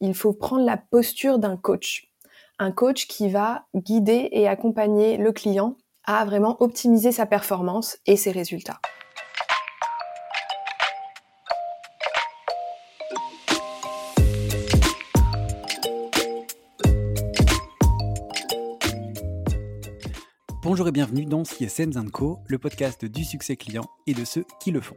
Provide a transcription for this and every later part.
il faut prendre la posture d'un coach. Un coach qui va guider et accompagner le client à vraiment optimiser sa performance et ses résultats. Bonjour et bienvenue dans CSM Co, le podcast du succès client et de ceux qui le font.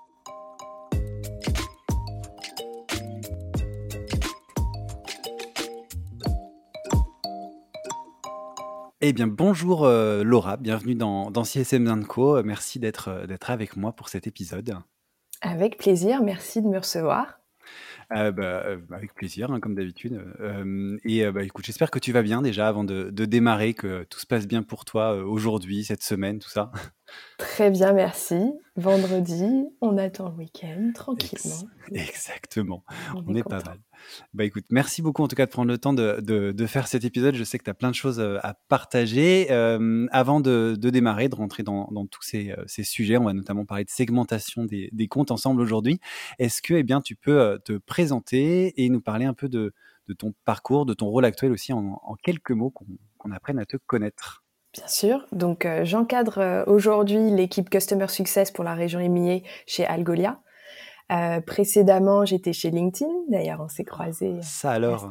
Eh bien, bonjour euh, Laura, bienvenue dans, dans CSM Co. Merci d'être euh, d'être avec moi pour cet épisode. Avec plaisir, merci de me recevoir. Euh, bah, avec plaisir, hein, comme d'habitude. et bah, écoute, j'espère que tu vas bien déjà avant de, de, démarrer, que tout se passe bien pour toi aujourd'hui, cette semaine, tout ça. Très bien, merci. Vendredi, on attend le week-end tranquillement. exactement, on, est, pas mal. Bah écoute, merci beaucoup en tout cas de prendre le temps de, de, faire cet épisode. Je sais que tu as plein de choses euh, à partager. Euh, avant de, de, démarrer, de rentrer dans, dans tous ces, euh, ces, sujets, on va notamment parler de segmentation des, des comptes ensemble aujourd'hui. Est-ce que eh bien, tu peux te présenter et nous parler un peu de, ton parcours, de ton rôle actuel aussi en, en quelques mots qu'on apprenne à te connaître? Bien sûr. Donc, j'encadre aujourd'hui l'équipe Customer Success pour la région EMEA chez Algolia. Euh, précédemment, j'étais chez LinkedIn. D'ailleurs, on s'est croisés. Ça alors.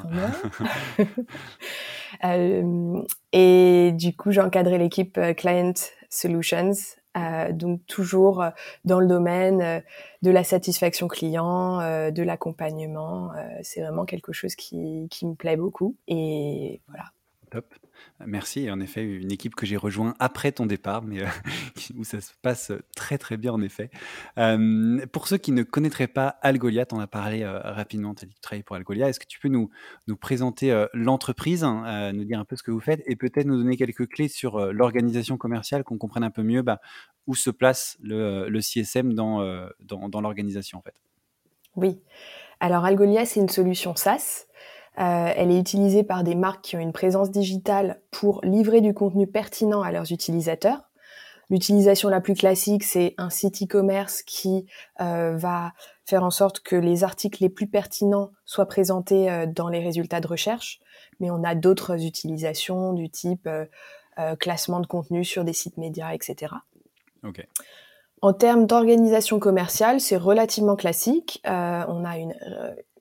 euh, et du coup, j'ai encadré l'équipe euh, Client Solutions. Euh, donc toujours euh, dans le domaine de la satisfaction client, de l'accompagnement. c'est vraiment quelque chose qui, qui me plaît beaucoup. Et voilà. Top. Merci. En effet, une équipe que j'ai rejoint après ton départ, mais euh, où ça se passe très très bien en effet. Euh, pour ceux qui ne connaîtraient pas Algolia, en as parlé euh, rapidement, tu as dit que tu travailles pour Algolia. Est-ce que tu peux nous, nous présenter l'entreprise, hein, nous dire un peu ce que vous faites et peut-être nous donner quelques clés sur l'organisation commerciale, qu'on comprenne un peu mieux bah, où se place le, le CSM dans, dans, dans l'organisation en fait? Oui. Alors Algolia, c'est une solution SaaS euh, elle est utilisée par des marques qui ont une présence digitale pour livrer du contenu pertinent à leurs utilisateurs. L'utilisation la plus classique, c'est un site e-commerce qui euh, va faire en sorte que les articles les plus pertinents soient présentés euh, dans les résultats de recherche. Mais on a d'autres utilisations du type classement de contenu sur des sites médias, etc. En termes d'organisation commerciale, c'est relativement classique. on a une,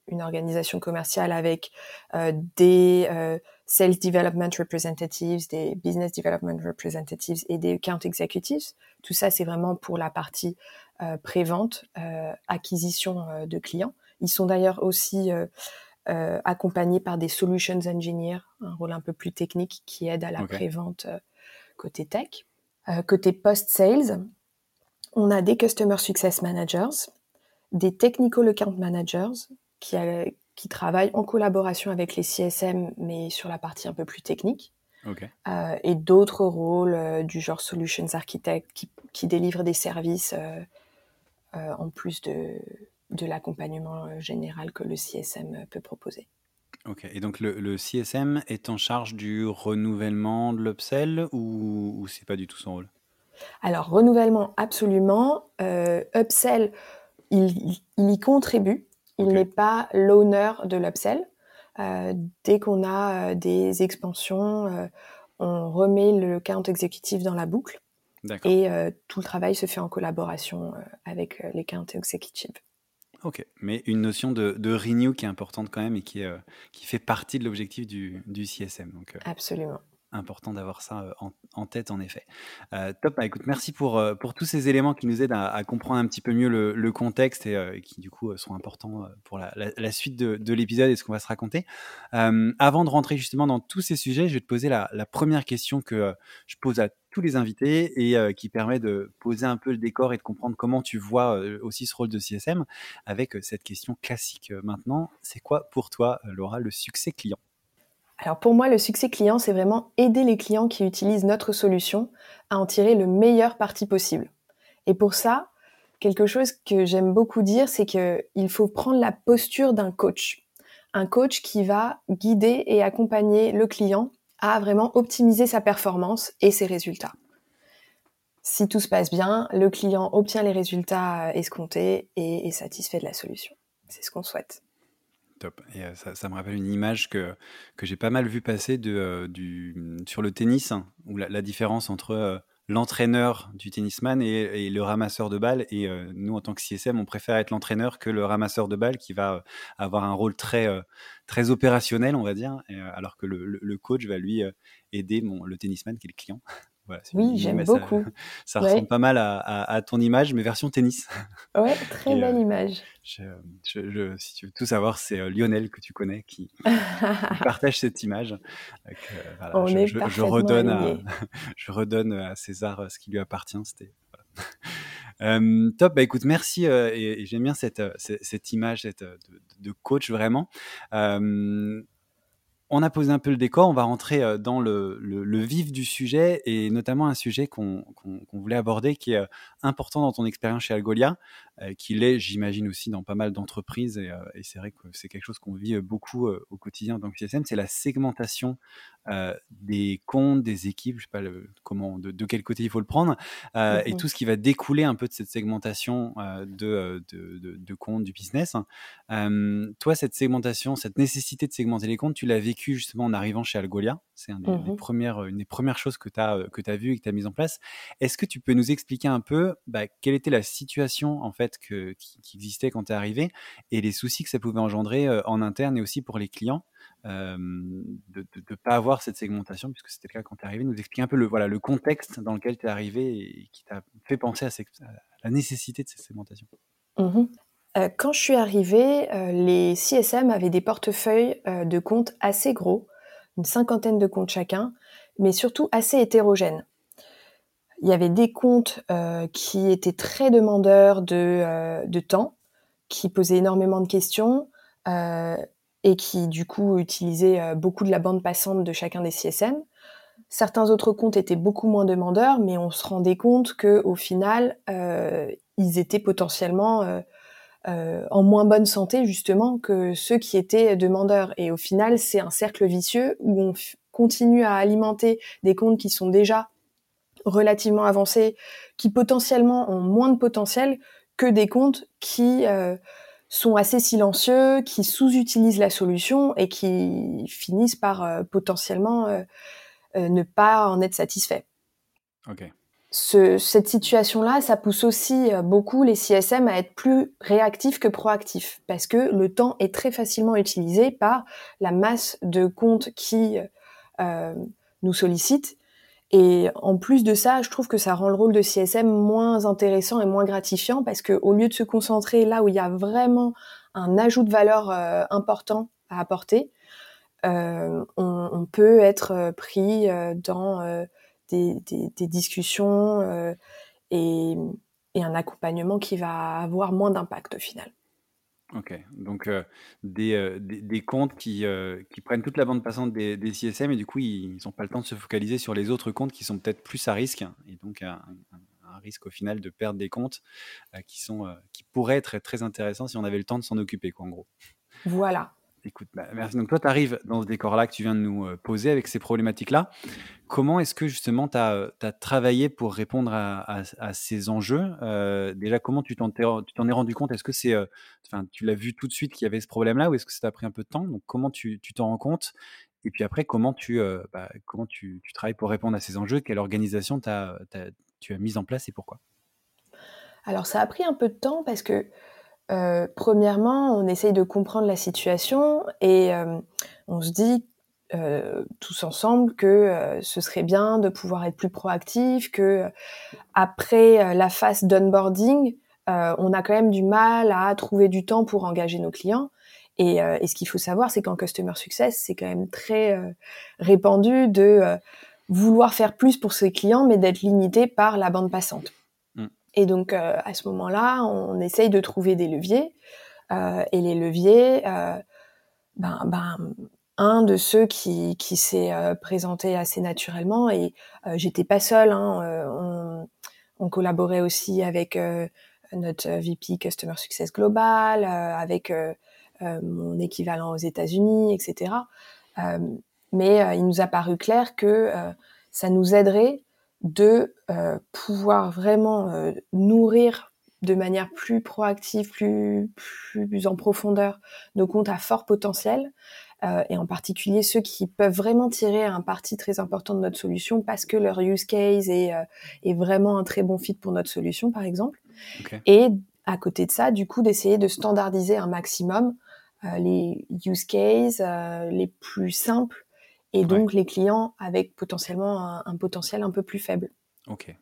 une organisation commerciale avec euh, des euh, sales development representatives, des business development representatives et des account executives. Tout ça, c'est vraiment pour la partie euh, prévente, euh, acquisition de clients. Ils sont d'ailleurs aussi accompagnés par des solutions engineers, un rôle un peu plus technique qui aide à la prévente côté tech. côté post-sales, on a des customer success managers, des technical account managers, qui, a, qui travaille en collaboration avec les CSM, mais sur la partie un peu plus technique. Euh, et d'autres rôles euh, du genre solutions architect qui, qui délivrent des services euh, en plus de, de l'accompagnement général que le CSM peut proposer. Ok, et donc le, le CSM est en charge du renouvellement de l'upsell ou, ou c'est pas du tout son rôle? Alors, renouvellement, absolument. upsell, il, il y contribue il n'est pas l'honneur de l'upsell. Euh, dès qu'on a euh, des expansions, euh, on remet le count exécutif dans la boucle. Et tout le travail se fait en collaboration avec les count executives. Ok, mais une notion de, de, renew qui est importante quand même et qui, qui fait partie de l'objectif du, du, CSM. Donc, Absolument. Important d'avoir ça en, tête, en effet. top, bah, écoute, merci pour, pour tous ces éléments qui nous aident à, comprendre un petit peu mieux le, contexte et qui, du coup, sont importants pour la, suite de, l'épisode et ce qu'on va se raconter. avant de rentrer justement dans tous ces sujets, je vais te poser la, première question que je pose à tous les invités et qui permet de poser un peu le décor et de comprendre comment tu vois aussi ce rôle de CSM avec cette question classique maintenant. C'est quoi pour toi, Laura, le succès client? Alors pour moi, le succès client, c'est vraiment aider les clients qui utilisent notre solution à en tirer le meilleur parti possible. Et pour ça, quelque chose que j'aime beaucoup dire, c'est qu'il faut prendre la posture d'un coach. Un coach qui va guider et accompagner le client à vraiment optimiser sa performance et ses résultats. Si tout se passe bien, le client obtient les résultats escomptés et est satisfait de la solution. C'est ce qu'on souhaite. Et euh, ça, me rappelle une image que, que j'ai pas mal vu passer de, euh, du, sur le tennis, hein, où la, différence entre euh, l'entraîneur du tennisman et, le ramasseur de balles. Et nous, en tant que CSM, on préfère être l'entraîneur que le ramasseur de balles qui va avoir un rôle très, très opérationnel, on va dire, alors que le, coach va lui aider le tennisman qui est le client oui, j'aime beaucoup. Ça, ressemble pas mal à, ton image, mais version tennis. Ouais, très belle euh, image. Je, si tu veux tout savoir, c'est euh, Lionel que tu connais qui, partage cette image. Euh, On je, est je, redonne à, je redonne à César ce qui lui appartient. C'était top, bah écoute, merci et, j'aime bien cette, cette, image cette, de, de, coach vraiment on a posé un peu le décor, on va rentrer euh, dans le, vif du sujet et notamment un sujet qu'on voulait aborder qui est euh, important dans ton expérience chez Algolia, euh, qui l'est, j'imagine aussi, dans pas mal d'entreprises. Et, c'est vrai que c'est quelque chose qu'on vit beaucoup au quotidien en tant que CSM, c'est la segmentation des comptes, des équipes, je sais pas comment, de, quel côté il faut le prendre, et tout ce qui va découler un peu de cette segmentation de, de, comptes, du business. toi, cette segmentation, cette nécessité de segmenter les comptes, tu l'as vécu justement en arrivant chez Algolia. C'est une des mmh premières, une des premières choses que tu as, euh, que as vues et que tu as mises en place. Est-ce que tu peux nous expliquer un peu bah, quelle était la situation en fait que, qui, existait quand tu es arrivé et les soucis que ça pouvait engendrer euh, en interne et aussi pour les clients? De ne pas avoir cette segmentation, puisque c'était le cas quand tu es arrivé. Nous expliquer un peu le, voilà, le contexte dans lequel tu es arrivé et qui t'a fait penser à, la nécessité de cette segmentation. Mmh euh, quand je suis arrivée, euh, les CSM avaient des portefeuilles euh, de comptes assez gros, une cinquantaine de comptes chacun, mais surtout assez hétérogènes. Il y avait des comptes qui étaient très demandeurs de, temps, qui posaient énormément de questions et qui du coup utilisaient beaucoup de la bande passante de chacun des CSM. Certains autres comptes étaient beaucoup moins demandeurs, mais on se rendait compte que au final, ils étaient potentiellement euh, en moins bonne santé justement que ceux qui étaient demandeurs. Et au final, c'est un cercle vicieux où on continue à alimenter des comptes qui sont déjà relativement avancés, qui potentiellement ont moins de potentiel que des comptes qui euh, sont assez silencieux, qui sous-utilisent la solution et qui finissent par euh, potentiellement ne pas en être satisfaits. Okay cette situation-là, ça pousse aussi euh, beaucoup les CSM à être plus réactifs que proactifs, parce que le temps est très facilement utilisé par la masse de comptes qui euh, nous sollicitent. Et en plus de ça, je trouve que ça rend le rôle de CSM moins intéressant et moins gratifiant, parce que au lieu de se concentrer là où il y a vraiment un ajout de valeur euh, important à apporter, on, on, peut être pris dans des, discussions euh, et, un accompagnement qui va avoir moins d'impact au final. Ok, donc euh, euh, des, comptes qui, qui prennent toute la bande passante des, des CSM et du coup ils n'ont pas le temps de se focaliser sur les autres comptes qui sont peut-être plus à risque et donc un, risque au final de perdre des comptes qui, sont, qui pourraient être très intéressants si on avait le temps de s'en occuper, quoi, en gros. Voilà, Écoute, bah, merci. Donc toi, tu arrives dans ce décor-là que tu viens de nous euh, poser avec ces problématiques-là. Comment est-ce que justement tu as, travaillé pour répondre à, ces enjeux? Euh, Déjà, comment tu t'en es rendu compte? Est-ce que c'est, euh, enfin, tu l'as vu tout de suite qu'il y avait ce problème-là ou est-ce que ça t'a pris un peu de temps? Donc comment tu t'en rends compte? Et puis après, comment tu, bah, comment tu, travailles pour répondre à ces enjeux? Quelle organisation tu as mise en place et pourquoi? Alors ça a pris un peu de temps parce que euh, premièrement, on essaye de comprendre la situation et euh, on se dit tous ensemble que ce serait bien de pouvoir être plus proactif, que après la phase d'onboarding, on a quand même du mal à trouver du temps pour engager nos clients. Et, et ce qu'il faut savoir, c'est qu'en customer success, c'est quand même très répandu de vouloir faire plus pour ses clients, mais d'être limité par la bande passante. Et donc, à ce moment-là, on essaye de trouver des leviers. et les leviers, ben, ben, un de ceux qui, qui s'est euh, présenté assez naturellement et euh, j'étais pas seule. Hein, euh, on, collaborait aussi avec euh, notre VP Customer Success Global, avec mon équivalent aux États-Unis, etc. mais il nous a paru clair que ça nous aiderait de pouvoir vraiment nourrir de manière plus proactive, plus, plus en profondeur nos comptes à fort potentiel, euh, et en particulier ceux qui peuvent vraiment tirer un parti très important de notre solution parce que leur use case est, euh, est vraiment un très bon fit pour notre solution, par exemple. Et à côté de ça, du coup, d'essayer de standardiser un maximum euh, les use cases les plus simples et donc les clients avec potentiellement un, un potentiel un peu plus faible. Ok.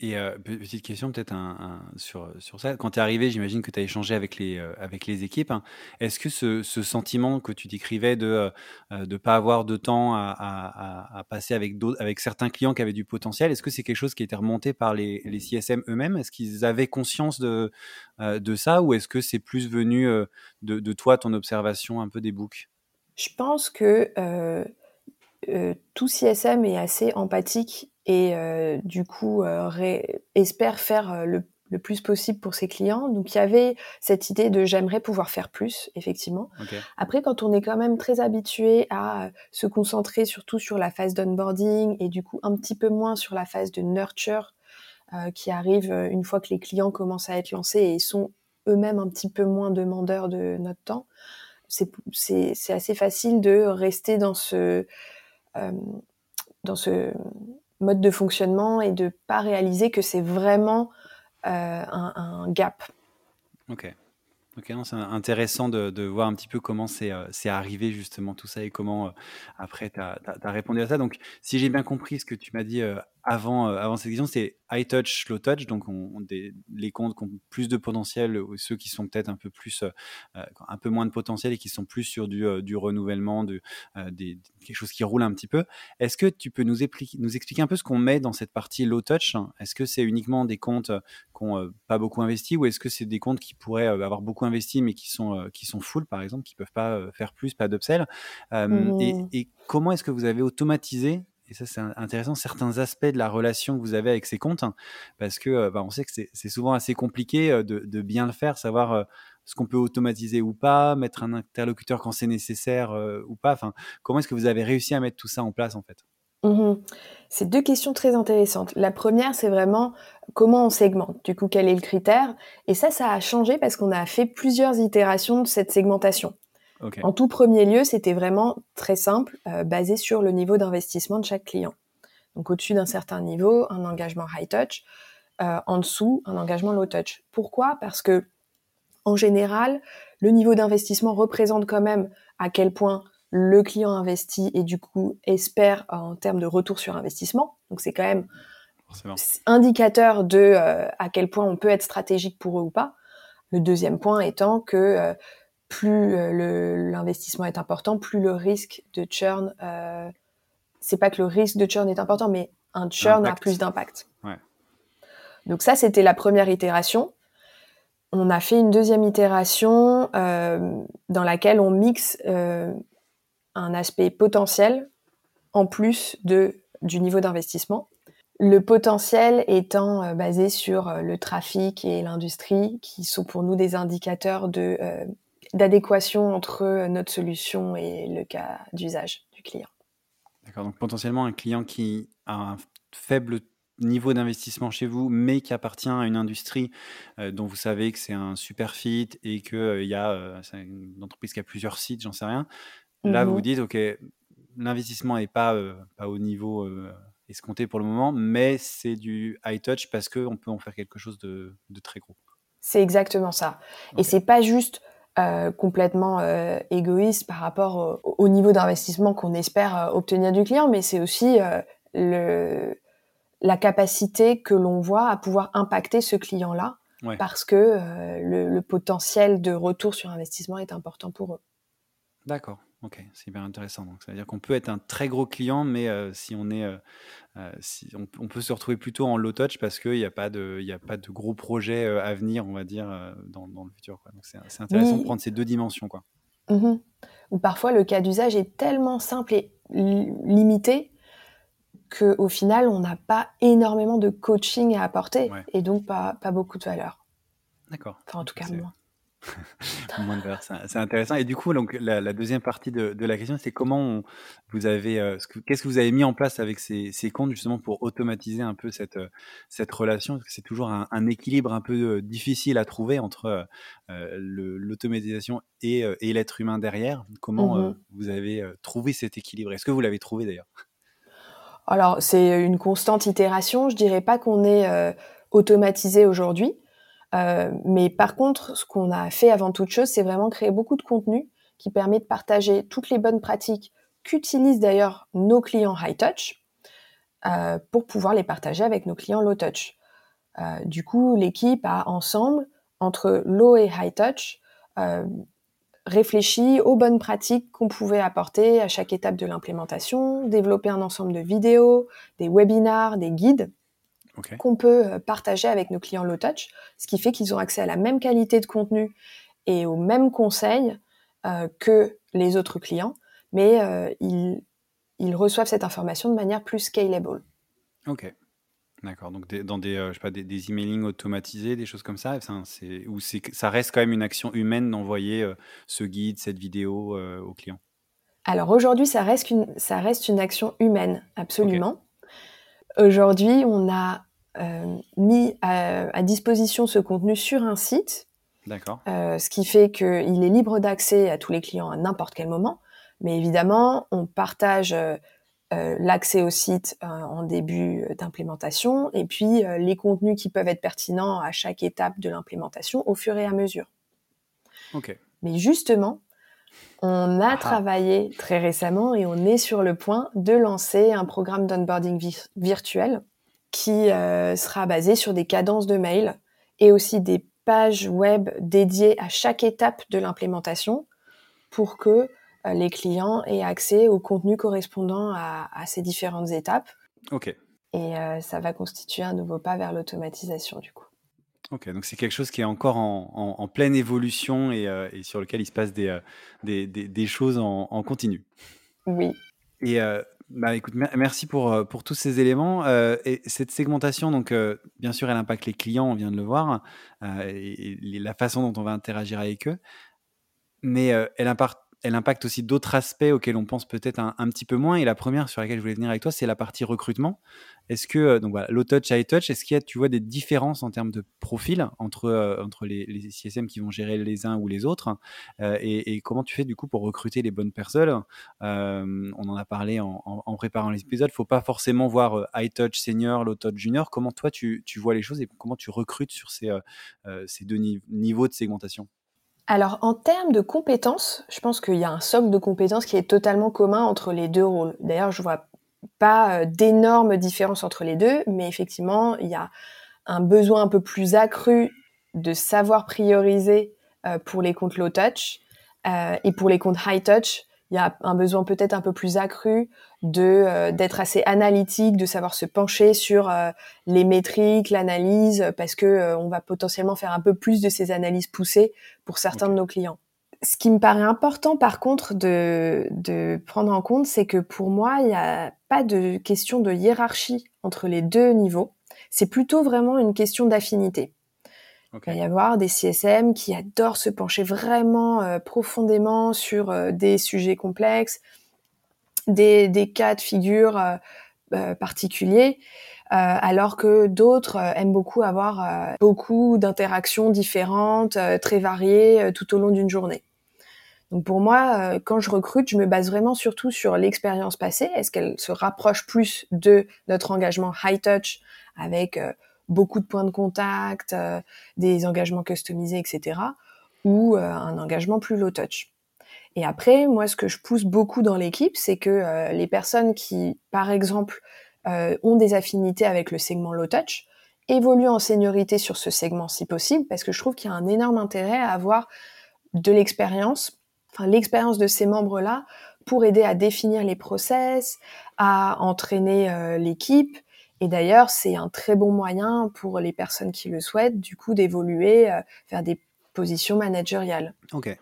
Et euh, petite question peut-être un, sur, sur ça. Quand tu es arrivé, j'imagine que tu as échangé avec les, euh, avec les équipes. Hein. Est-ce que ce, ce, sentiment que tu décrivais de ne euh, pas avoir de temps à, à, à passer avec, avec certains clients qui avaient du potentiel, est-ce que c'est quelque chose qui était remonté par les, les CSM eux-mêmes? Est-ce qu'ils avaient conscience de, de ça ou est-ce que c'est plus venu de, de, toi, ton observation un peu des books Je pense que tout CSM est assez empathique et euh, du coup euh, espère faire euh, le, le, plus possible pour ses clients. Donc il y avait cette idée de j'aimerais pouvoir faire plus, effectivement. Après, quand on est quand même très habitué à se concentrer surtout sur la phase d'onboarding et du coup un petit peu moins sur la phase de nurture qui arrive une fois que les clients commencent à être lancés et sont eux-mêmes un petit peu moins demandeurs de notre temps, c'est assez facile de rester dans ce dans ce mode de fonctionnement et de pas réaliser que c'est vraiment euh, un, gap. Ok. Ok, c'est intéressant de, voir un petit peu comment c'est euh, arrivé justement tout ça et comment euh, après tu as, répondu à ça. Donc, si j'ai bien compris ce que tu m'as dit euh, avant, euh, avant cette question, c'est high touch, low touch. Donc, on, des, les comptes qui ont plus de potentiel ou ceux qui sont peut-être un peu plus, euh, euh, un peu moins de potentiel et qui sont plus sur du, du renouvellement, de, des, quelque chose qui roule un petit peu. Est-ce que tu peux nous, expliquer, nous expliquer un peu ce qu'on met dans cette partie low touch? Est-ce que c'est uniquement des comptes qui n'ont pas beaucoup investi ou est-ce que c'est des comptes qui pourraient avoir beaucoup investi mais qui sont, qui sont full, par exemple, qui peuvent pas faire plus, pas d'upsell? Mmh. et, et comment est-ce que vous avez automatisé et ça c'est intéressant, certains aspects de la relation que vous avez avec ces comptes, hein, parce que euh, bah, on sait que c'est souvent assez compliqué euh, de, bien le faire, savoir euh, ce qu'on peut automatiser ou pas, mettre un interlocuteur quand c'est nécessaire ou pas. Enfin, comment est-ce que vous avez réussi à mettre tout ça en place en fait? Mmh C'est deux questions très intéressantes. La première, c'est vraiment comment on segmente. Du coup, quel est le critère? Et ça, ça a changé parce qu'on a fait plusieurs itérations de cette segmentation. En tout premier lieu, c'était vraiment très simple, euh, basé sur le niveau d'investissement de chaque client. Donc au-dessus d'un certain niveau, un engagement high touch, euh, en dessous, un engagement low touch. Pourquoi? Parce que en général, le niveau d'investissement représente quand même à quel point le client investit et du coup espère en termes de retour sur investissement. Donc c'est quand même indicateur de euh, à quel point on peut être stratégique pour eux ou pas. Le deuxième point étant que plus euh, l'investissement est important, plus le risque de churn, euh, c'est pas que le risque de churn est important, mais un churn a plus d'impact. Donc ça, c'était la première itération. On a fait une deuxième itération euh, dans laquelle on mixe euh, un aspect potentiel en plus de, du niveau d'investissement. Le potentiel étant basé sur le trafic et l'industrie, qui sont pour nous des indicateurs de d'adéquation entre notre solution et le cas d'usage du client. D'accord, donc potentiellement un client qui a un faible niveau d'investissement chez vous, mais qui appartient à une industrie euh, dont vous savez que c'est un super fit et qu'il euh, y a euh, une entreprise qui a plusieurs sites, j'en sais rien. Là, vous vous dites, OK, l'investissement n'est pas, pas au niveau escompté pour le moment, mais c'est du high touch parce qu'on peut en faire quelque chose de, de très gros. C'est exactement ça. Et c'est pas juste complètement égoïste par rapport au, niveau d'investissement qu'on espère obtenir du client, mais c'est aussi le, la capacité que l'on voit à pouvoir impacter ce client-là parce que le, potentiel de retour sur investissement est important pour eux. D'accord. Ok, c'est hyper intéressant. Donc, ça veut dire qu'on peut être un très gros client, mais si on est, si on, peut se retrouver plutôt en low touch parce qu'il n'y a pas de, il a pas de gros projets à venir, on va dire, dans, le futur. Quoi. Donc, c'est intéressant de prendre ces deux dimensions, quoi. Mmh Ou parfois le cas d'usage est tellement simple et limité qu'au final, on n'a pas énormément de coaching à apporter et donc pas, pas beaucoup de valeur. D'accord. Enfin, en tout cas, moins. C'est intéressant. Et du coup, donc, la, deuxième partie de, la question, c'est comment vous avez, euh, qu'est-ce que vous avez mis en place avec ces, comptes justement pour automatiser un peu cette, euh, cette relation? Parce que c'est toujours un, équilibre un peu euh, difficile à trouver entre l'automatisation et, l'être humain derrière. Comment mmh vous avez trouvé cet équilibre? Est-ce que vous l'avez trouvé d'ailleurs? Alors, c'est une constante itération. Je dirais pas qu'on est automatisé aujourd'hui. Euh, mais par contre, ce qu'on a fait avant toute chose, c'est vraiment créer beaucoup de contenu qui permet de partager toutes les bonnes pratiques qu'utilisent d'ailleurs nos clients high touch euh, pour pouvoir les partager avec nos clients low touch. Euh, du coup, l'équipe a ensemble, entre low et high touch, réfléchi aux bonnes pratiques qu'on pouvait apporter à chaque étape de l'implémentation, développer un ensemble de vidéos, des webinars, des guides qu'on peut euh, partager avec nos clients low touch, ce qui fait qu'ils ont accès à la même qualité de contenu et aux mêmes conseils euh, que les autres clients, mais euh, ils, ils, reçoivent cette information de manière plus scalable. Ok. D'accord. Donc dans des, je sais pas, des, des, emailing automatisés, des choses comme ça, c'est, ou ça reste quand même une action humaine d'envoyer ce guide, cette vidéo aux clients? Alors aujourd'hui, ça reste une, ça reste une action humaine, absolument. Aujourd'hui, on a euh, mis à, disposition ce contenu sur un site. D'accord. Euh, ce qui fait qu'il est libre d'accès à tous les clients à n'importe quel moment. Mais évidemment, on partage euh, l'accès au site en début d'implémentation et puis les contenus qui peuvent être pertinents à chaque étape de l'implémentation au fur et à mesure. Ok. Mais justement, on a ah. travaillé très récemment et on est sur le point de lancer un programme d'onboarding virtuel qui euh, sera basé sur des cadences de mail et aussi des pages web dédiées à chaque étape de l'implémentation pour que euh, les clients aient accès au contenu correspondant à, ces différentes étapes. Ok. Et euh, ça va constituer un nouveau pas vers l'automatisation du coup. Ok, donc c'est quelque chose qui est encore en, pleine évolution et, sur lequel il se passe des, des, choses en, continu. Oui. Et bah, écoute, merci pour, euh, pour tous ces éléments. Euh, et cette segmentation, donc, euh, bien sûr, elle impacte les clients, on vient de le voir, et, la façon dont on va interagir avec eux. Mais elle, impacte, elle impacte aussi d'autres aspects auxquels on pense peut-être un, petit peu moins. Et la première sur laquelle je voulais venir avec toi, c'est la partie recrutement. Est-ce que, euh, donc voilà, low touch, high touch, est-ce qu'il y a, tu vois, des différences en termes de profil entre, euh, entre les, les, CSM qui vont gérer les uns ou les autres euh, et, comment tu fais du coup pour recruter les bonnes personnes On en a parlé en, en, préparant les épisodes. Il ne faut pas forcément voir high touch senior, low touch junior. Comment toi tu, tu vois les choses et comment tu recrutes sur ces, ces deux niveaux de segmentation? Alors en termes de compétences, je pense qu'il y a un socle de compétences qui est totalement commun entre les deux rôles. D'ailleurs, je vois pas euh, d'énormes différences entre les deux, mais effectivement, il y a un besoin un peu plus accru de savoir prioriser euh, pour les comptes low touch euh, et pour les comptes high touch, il y a un besoin peut-être un peu plus accru de d'être assez analytique, de savoir se pencher sur les métriques, l'analyse, parce que on va potentiellement faire un peu plus de ces analyses poussées pour certains de nos clients ce qui me paraît important par contre de, de prendre en compte, c'est que pour moi, il n'y a pas de question de hiérarchie entre les deux niveaux. C'est plutôt vraiment une question d'affinité. Il va y avoir des CSM qui adorent se pencher vraiment euh, profondément sur euh, des sujets complexes, des, des cas de figure euh, particuliers, alors que d'autres aiment beaucoup avoir beaucoup d'interactions différentes, très variées tout au long d'une journée. Donc pour moi, euh, quand je recrute, je me base vraiment surtout sur l'expérience passée. Est-ce qu'elle se rapproche plus de notre engagement high touch avec euh, beaucoup de points de contact, euh, des engagements customisés, etc. ou un engagement plus low touch. Et après, moi, ce que je pousse beaucoup dans l'équipe, c'est que les personnes qui, par exemple, ont des affinités avec le segment low touch, évoluent en seniorité sur ce segment si possible, parce que je trouve qu'il y a un énorme intérêt à avoir de l'expérience, enfin l'expérience de ces membres-là, pour aider à définir les process, à entraîner euh, l'équipe. Et d'ailleurs, c'est un très bon moyen pour les personnes qui le souhaitent, du coup, d'évoluer euh, vers des positions managériales. Ok.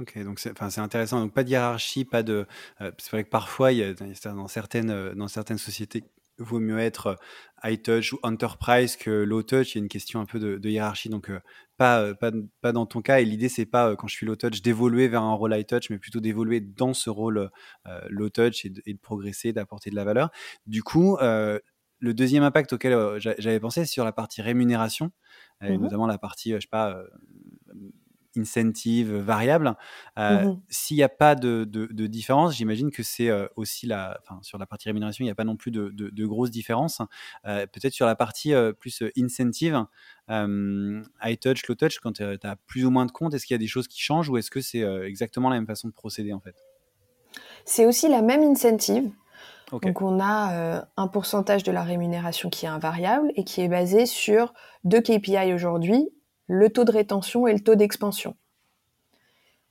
Ok, donc c'est, intéressant. Donc pas de hiérarchie, pas de. Euh, c'est vrai que parfois, il y a, dans certaines dans certaines sociétés, vaut mieux être high touch ou enterprise que low touch. Il y a une question un peu de, hiérarchie, donc pas, pas, pas, dans ton cas. Et l'idée, c'est pas quand je suis low touch d'évoluer vers un rôle high touch, mais plutôt d'évoluer dans ce rôle low touch et de, progresser, d'apporter de la valeur. Du coup, le deuxième impact auquel j'avais pensé, c'est sur la partie rémunération, et mmh notamment la partie, je sais pas incentive variable. Euh, mmh s'il n'y a pas de, différence, j'imagine que c'est euh, aussi la, enfin, sur la partie rémunération, il n'y a pas non plus de, grosses différences. Euh, peut-être sur la partie plus incentive, high touch, low touch, quand tu as plus ou moins de comptes, est-ce qu'il y a des choses qui changent ou est-ce que c'est exactement la même façon de procéder en fait? C'est aussi la même incentive. Donc on a un pourcentage de la rémunération qui est invariable et qui est basé sur deux KPI aujourd'hui, le taux de rétention et le taux d'expansion.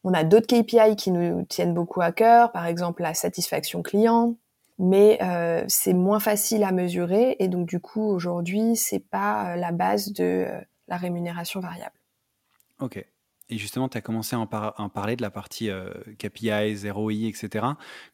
On a d'autres KPI qui nous tiennent beaucoup à cœur, par exemple la satisfaction client, mais euh, c'est moins facile à mesurer et donc du coup aujourd'hui c'est pas euh, la base de euh, la rémunération variable. Ok. Et justement, tu as commencé à en, parler de la partie KPI, ROI, etc.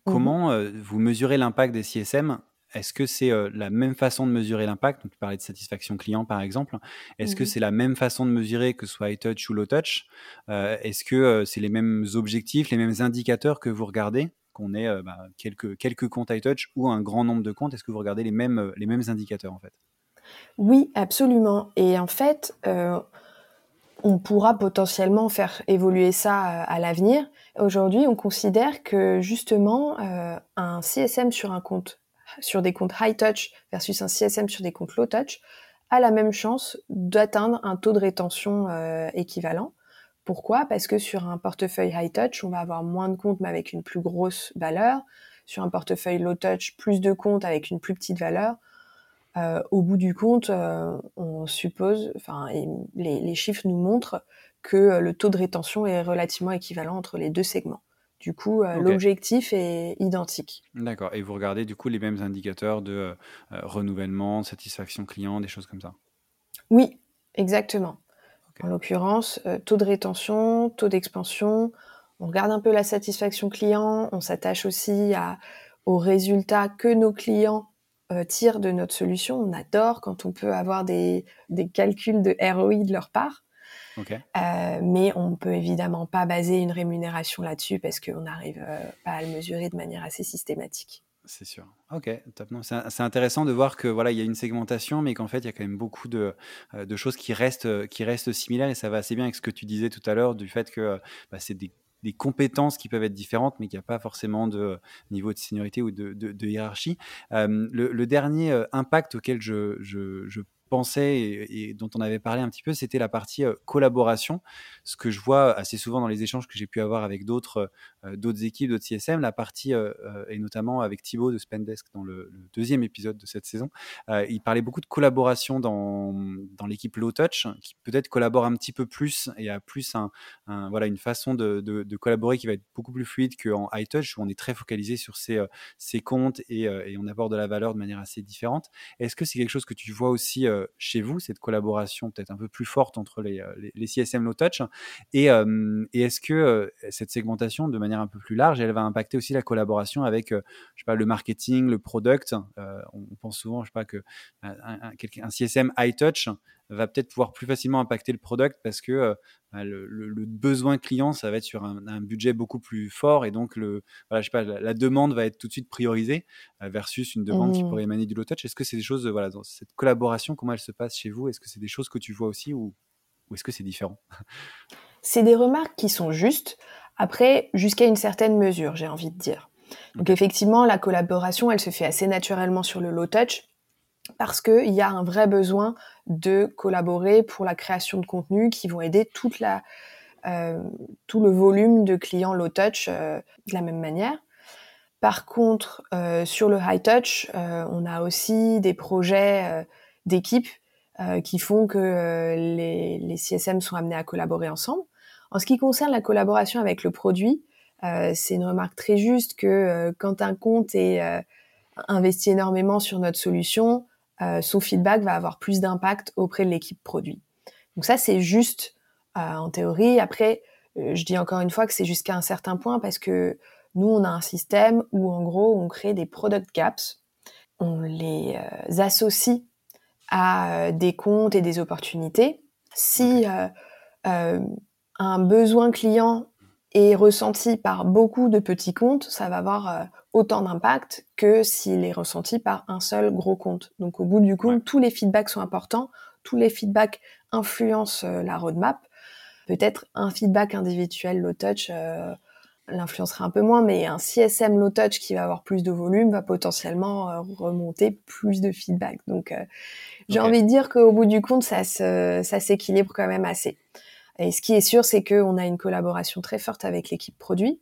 Comment vous mesurez l'impact des CSM est-ce que c'est la même façon de mesurer l'impact? Donc, tu parlais de satisfaction client, par exemple. Est-ce que mmh c'est la même façon de mesurer que ce soit high touch ou low touch? Est-ce que c'est les mêmes objectifs, les mêmes indicateurs que vous regardez? Qu'on ait bah, quelques, quelques comptes high touch ou un grand nombre de comptes? Est-ce que vous regardez les mêmes, les mêmes indicateurs, en fait? Oui, absolument. Et en fait, on pourra potentiellement faire évoluer ça à l'avenir. Aujourd'hui, on considère que justement, un CSM sur un compte sur des comptes high touch versus un CSM sur des comptes low touch a la même chance d'atteindre un taux de rétention euh, équivalent. Pourquoi? Parce que sur un portefeuille high touch, on va avoir moins de comptes mais avec une plus grosse valeur. Sur un portefeuille low touch, plus de comptes avec une plus petite valeur. Euh, au bout du compte, euh, on suppose, enfin, les, les, chiffres nous montrent que le taux de rétention est relativement équivalent entre les deux segments. Du coup, euh, l'objectif est identique. D'accord. Et vous regardez du coup les mêmes indicateurs de euh, euh, renouvellement, satisfaction client, des choses comme ça? Oui, exactement. En l'occurrence, taux de rétention, taux d'expansion. On regarde un peu la satisfaction client. On s'attache aussi à, aux résultats que nos clients tirent de notre solution. On adore quand on peut avoir des, des calculs de ROI de leur part. Euh, mais on ne peut évidemment pas baser une rémunération là-dessus parce qu'on n'arrive euh, pas à le mesurer de manière assez systématique. C'est sûr. Ok, top. C'est intéressant de voir que voilà, il y a une segmentation, mais qu'en fait, il y a quand même beaucoup de, euh, de, choses qui restent, qui restent similaires et ça va assez bien avec ce que tu disais tout à l'heure du fait que bah, c'est des, des, compétences qui peuvent être différentes, mais qu'il n'y a pas forcément de niveau de seniorité ou de, hiérarchie. le, dernier impact auquel je, je, je pensais et, dont on avait parlé un petit peu, c'était la partie collaboration. Ce que je vois assez souvent dans les échanges que j'ai pu avoir avec d'autres d'autres équipes, d'autres CSM, la partie, et notamment avec Thibaut de Spendesk dans le, deuxième épisode de cette saison, il parlait beaucoup de collaboration dans, dans l'équipe Low Touch, qui peut-être collabore un petit peu plus et a plus un, voilà, une façon de, de, collaborer qui va être beaucoup plus fluide qu'en High Touch, où on est très focalisé sur ses, ses comptes et, et, on apporte de la valeur de manière assez différente. Est-ce que c'est quelque chose que tu vois aussi chez vous, cette collaboration peut-être un peu plus forte entre les, euh, les, CSM Low Touch Et, et est-ce que cette segmentation, de manière un peu plus large, elle va impacter aussi la collaboration avec, je sais pas, le marketing, le product on, pense souvent, je sais pas, que un CSM High Touch va peut-être pouvoir plus facilement impacter le product parce que euh, bah, le, besoin client, ça va être sur un, budget beaucoup plus fort et donc le, voilà, je sais pas, la, demande va être tout de suite priorisée euh, versus une demande qui mmh. pourrait émaner du low touch. Est-ce que c'est des choses, voilà, dans cette collaboration, comment elle se passe chez vous? Est-ce que c'est des choses que tu vois aussi ou, ou est-ce que c'est différent? C'est des remarques qui sont justes. Après, jusqu'à une certaine mesure, j'ai envie de dire. Donc effectivement, la collaboration, elle se fait assez naturellement sur le low touch parce qu'il y a un vrai besoin de collaborer pour la création de contenus qui vont aider toute la, tout le volume de clients low touch de la même manière. Par contre, sur le high touch, on a aussi des projets d'équipe qui font que les, les, CSM sont amenés à collaborer ensemble. En ce qui concerne la collaboration avec le produit, c'est une remarque très juste que quand un compte est investi énormément sur notre solution, euh, son feedback va avoir plus d'impact auprès de l'équipe produit. Donc ça, c'est juste euh, en théorie. Après, euh, je dis encore une fois que c'est jusqu'à un certain point parce que nous, on a un système où, en gros, on crée des product gaps, on les associe à des comptes et des opportunités. Si un besoin client est ressenti par beaucoup de petits comptes, ça va avoir autant d'impact que s'il est ressenti par un seul gros compte. Donc au bout du compte, tous les feedbacks sont importants, tous les feedbacks influencent euh, la roadmap. Peut-être un feedback individuel low touch euh, l'influencera un peu moins, mais un CSM low touch qui va avoir plus de volume va potentiellement euh, remonter plus de feedback. Donc j'ai envie de dire qu'au bout du compte, ça, ça s'équilibre quand même assez. Et ce qui est sûr, c'est qu'on a une collaboration très forte avec l'équipe produit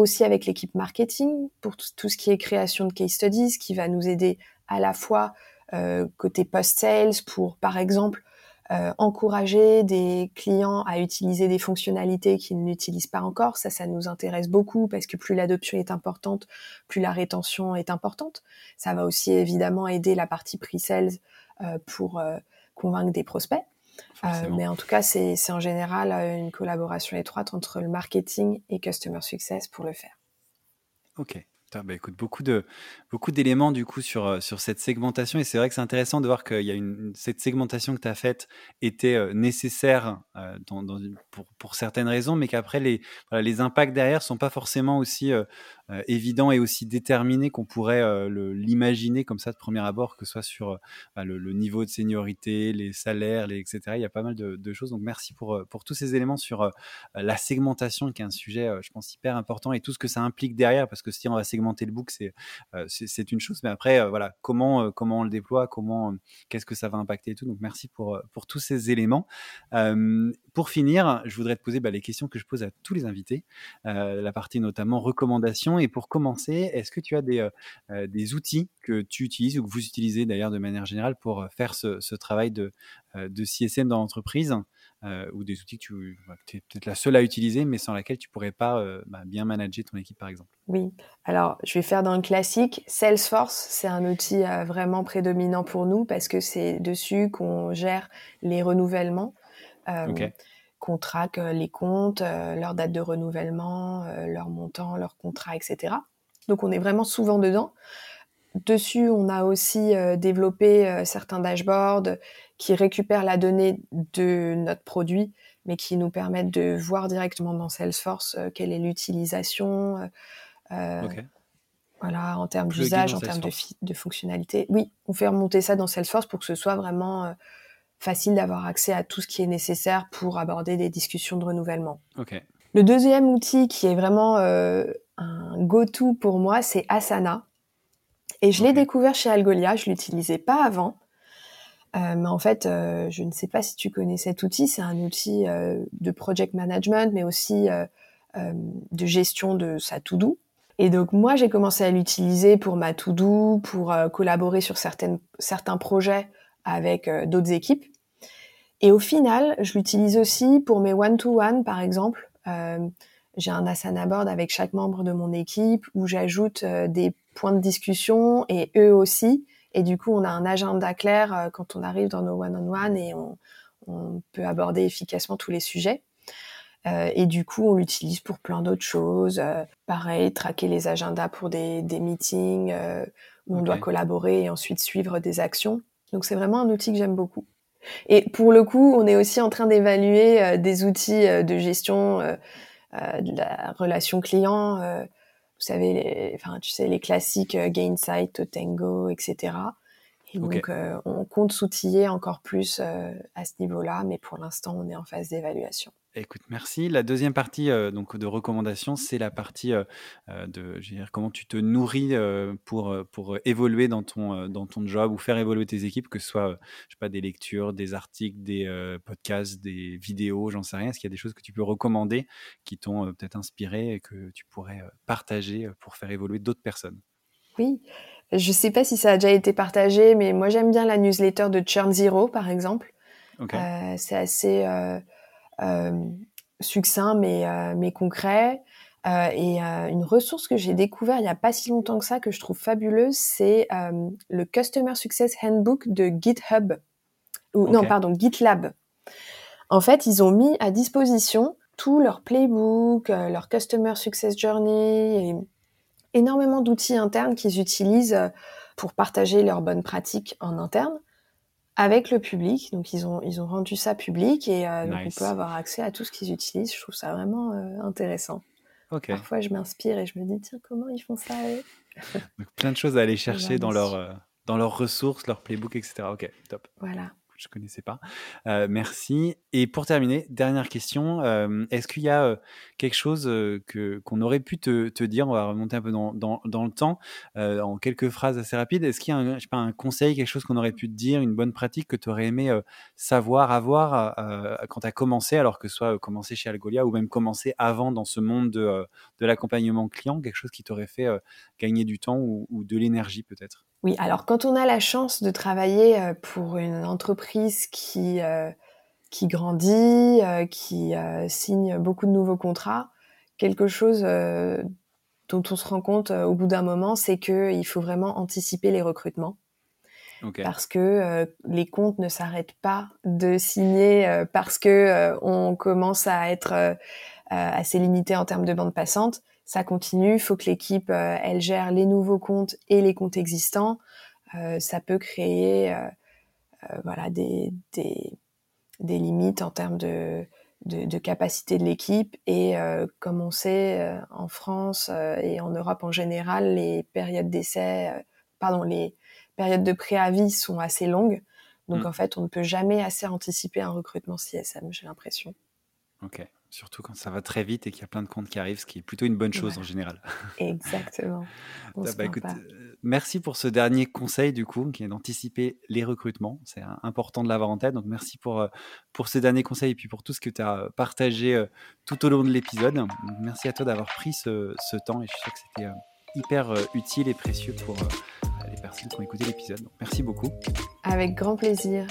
aussi avec l'équipe marketing pour tout, ce qui est création de case studies, qui va nous aider à la fois euh, côté post-sales pour, par exemple, euh, encourager des clients à utiliser des fonctionnalités qu'ils n'utilisent pas encore. Ça, ça nous intéresse beaucoup parce que plus l'adoption est importante, plus la rétention est importante. Ça va aussi évidemment aider la partie pre-sales euh, pour convaincre des prospects. Euh, mais en tout cas, c'est en général euh, une collaboration étroite entre le marketing et customer success pour le faire. Ok. Bah, écoute, beaucoup de beaucoup d'éléments du coup sur euh, sur cette segmentation et c'est vrai que c'est intéressant de voir qu'il y a une cette segmentation que tu as faite était nécessaire dans, dans, pour, pour certaines raisons, mais qu'après les voilà, les impacts derrière sont pas forcément aussi euh, évident et aussi déterminé qu'on pourrait euh, l'imaginer comme ça de premier abord, que ce soit sur euh, bah, le, niveau de seniorité, les salaires, les, etc. Il y a pas mal de, choses. Donc merci pour, tous ces éléments sur la segmentation, qui est un sujet, je pense, hyper important et tout ce que ça implique derrière, parce que si on va segmenter le book, c'est une chose, mais après, voilà, comment, on le déploie, comment, qu'est-ce que ça va impacter et tout. Donc merci pour, pour tous ces éléments. pour finir, je voudrais te poser bah, les questions que je pose à tous les invités, la partie notamment recommandations et pour commencer, est-ce que tu as des, euh, euh, des outils que tu utilises ou que vous utilisez d'ailleurs de manière générale pour euh, faire ce, travail de, de CSM dans l'entreprise ou des outils que tu es peut-être la seule à utiliser, mais sans laquelle tu pourrais pas bah, bien manager ton équipe, par exemple? Oui, alors je vais faire dans le classique. Salesforce, c'est un outil vraiment prédominant pour nous parce que c'est dessus qu'on gère les renouvellements. Ok qu'on traque euh, les comptes, euh, leur date de renouvellement, euh, leur montant, leur contrat, etc. Donc on est vraiment souvent dedans. Dessus, on a aussi développé certains dashboards qui récupèrent la donnée de notre produit, mais qui nous permettent de voir directement dans Salesforce quelle est l'utilisation, voilà, en termes d'usage, en termes de, de fonctionnalité. Oui, on fait remonter ça dans Salesforce pour que ce soit vraiment facile d'avoir accès à tout ce qui est nécessaire pour aborder des discussions de renouvellement. Le deuxième outil qui est vraiment euh, un go-to pour moi, c'est Asana. Et je l'ai découvert chez Algolia, je l'utilisais pas avant. Euh, mais en fait, euh, je ne sais pas si tu connais cet outil. C'est un outil de project management, mais aussi de gestion de sa to-do. Et donc moi, j'ai commencé à l'utiliser pour ma to-do, pour collaborer sur certaines, certains projets avec euh, d'autres équipes. Et au final, je l'utilise aussi pour mes one-to-one, par exemple. Euh, j'ai un Asana board avec chaque membre de mon équipe où j'ajoute euh, des points de discussion et eux aussi. Et du coup, on a un agenda clair quand on arrive dans nos one-on-one et on, peut aborder efficacement tous les sujets. et du coup, on l'utilise pour plein d'autres choses. pareil, traquer les agendas pour des, meetings où on doit collaborer et ensuite suivre des actions. Donc c'est vraiment un outil que j'aime beaucoup. Et pour le coup, on est aussi en train d'évaluer euh, des outils euh, de gestion euh, de la relation client. vous savez, les, enfin, tu sais, les classiques Gainsight, Tango, etc. Et donc, on compte s'outiller encore plus à ce niveau-là, mais pour l'instant, on est en phase d'évaluation. Écoute, merci. La deuxième partie euh, donc de recommandations, c'est la partie euh, euh, de je veux dire, comment tu te nourris pour, pour évoluer dans ton, dans ton job ou faire évoluer tes équipes, que ce soit je sais pas, des lectures, des articles, des podcasts, des vidéos, j'en sais rien. Est-ce qu'il y a des choses que tu peux recommander qui t'ont peut-être inspiré et que tu pourrais partager pour faire évoluer d'autres personnes? Oui, je ne sais pas si ça a déjà été partagé, mais moi j'aime bien la newsletter de Churn Zero, par exemple. c'est assez succinct mais, euh, mais concret. Euh, et une ressource que j'ai découvert il n'y a pas si longtemps que ça, que je trouve fabuleuse, c'est le Customer Success Handbook de GitHub. Ou, Non, pardon, GitLab. En fait, ils ont mis à disposition tout leur playbook, leur Customer Success Journey et énormément d'outils internes qu'ils utilisent pour partager leurs bonnes pratiques en interne avec le public. Donc ils ont ils ont rendu ça public et euh, donc on peut avoir accès à tout ce qu'ils utilisent. Je trouve ça vraiment euh, intéressant. Parfois je m'inspire et je me dis tiens comment ils font ça donc, Plein de choses à aller chercher dans leur euh, dans leurs ressources, leur playbook, etc. Ok, top. Voilà je connaissais pas. Euh, merci. Et pour terminer, dernière question. Euh, est-ce qu'il y a euh, quelque chose qu'on aurait pu te, dire On va remonter un peu dans, le temps, en quelques phrases assez rapides. Est-ce qu'il y a un, conseil, quelque chose qu'on aurait pu te dire, une bonne pratique que tu aurais aimé savoir, avoir quand tu as commencé, alors que ce soit commencé chez Algolia ou même commencé avant dans ce monde de, l'accompagnement client, quelque chose qui t'aurait fait gagner du temps ou de l'énergie peut-être? Oui, alors quand on a la chance de travailler euh, pour une entreprise qui, euh, qui grandit, euh, qui signe beaucoup de nouveaux contrats, quelque chose dont on se rend compte au bout d'un moment, c'est qu'il faut vraiment anticiper les recrutements. Parce que les comptes ne s'arrêtent pas de signer parce que on commence à être assez limité en termes de bande passante ça continue. Il faut que l'équipe, euh, elle gère les nouveaux comptes et les comptes existants. Euh, ça peut créer, euh, voilà, des, des, des, limites en termes de, de, de capacité de l'équipe. Et comme on sait, en France et en Europe en général, les périodes d'essai, pardon, les périodes de préavis sont assez longues. Donc mm. en fait, on ne peut jamais assez anticiper un recrutement CSM, j'ai l'impression. Ok. Surtout quand ça va très vite et qu'il y a plein de comptes qui arrivent, ce qui est plutôt une bonne chose en général. Exactement. Bah, euh, merci pour ce dernier conseil du coup, qui est d'anticiper les recrutements. C'est important de l'avoir en tête. Donc merci pour, euh, pour ces derniers conseils et puis pour tout ce que tu as partagé euh, tout au long de l'épisode. Merci à toi d'avoir pris ce, ce, temps et je suis sûr que c'était hyper utile et précieux pour les personnes qui ont écouté l'épisode. Merci beaucoup. Avec grand plaisir.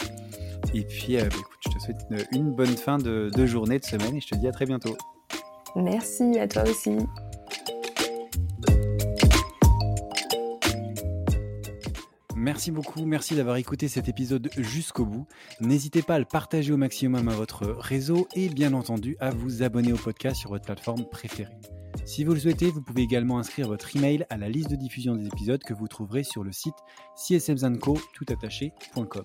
Et puis, euh, bah, écoute, je te souhaite une, bonne fin de, de, journée, de semaine, et je te dis à très bientôt. Merci, à toi aussi. Merci beaucoup, merci d'avoir écouté cet épisode jusqu'au bout. N'hésitez pas à le partager au maximum à votre réseau et bien entendu à vous abonner au podcast sur votre plateforme préférée. Si vous le souhaitez, vous pouvez également inscrire votre email à la liste de diffusion des épisodes que vous trouverez sur le site csmzanco.com.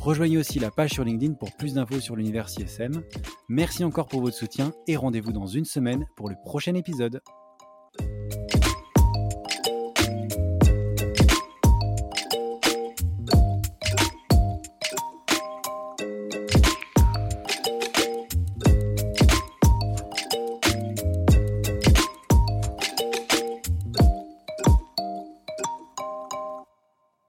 Rejoignez aussi la page sur LinkedIn pour plus d'infos sur l'univers CSM. Merci encore pour votre soutien et rendez-vous dans une semaine pour le prochain épisode.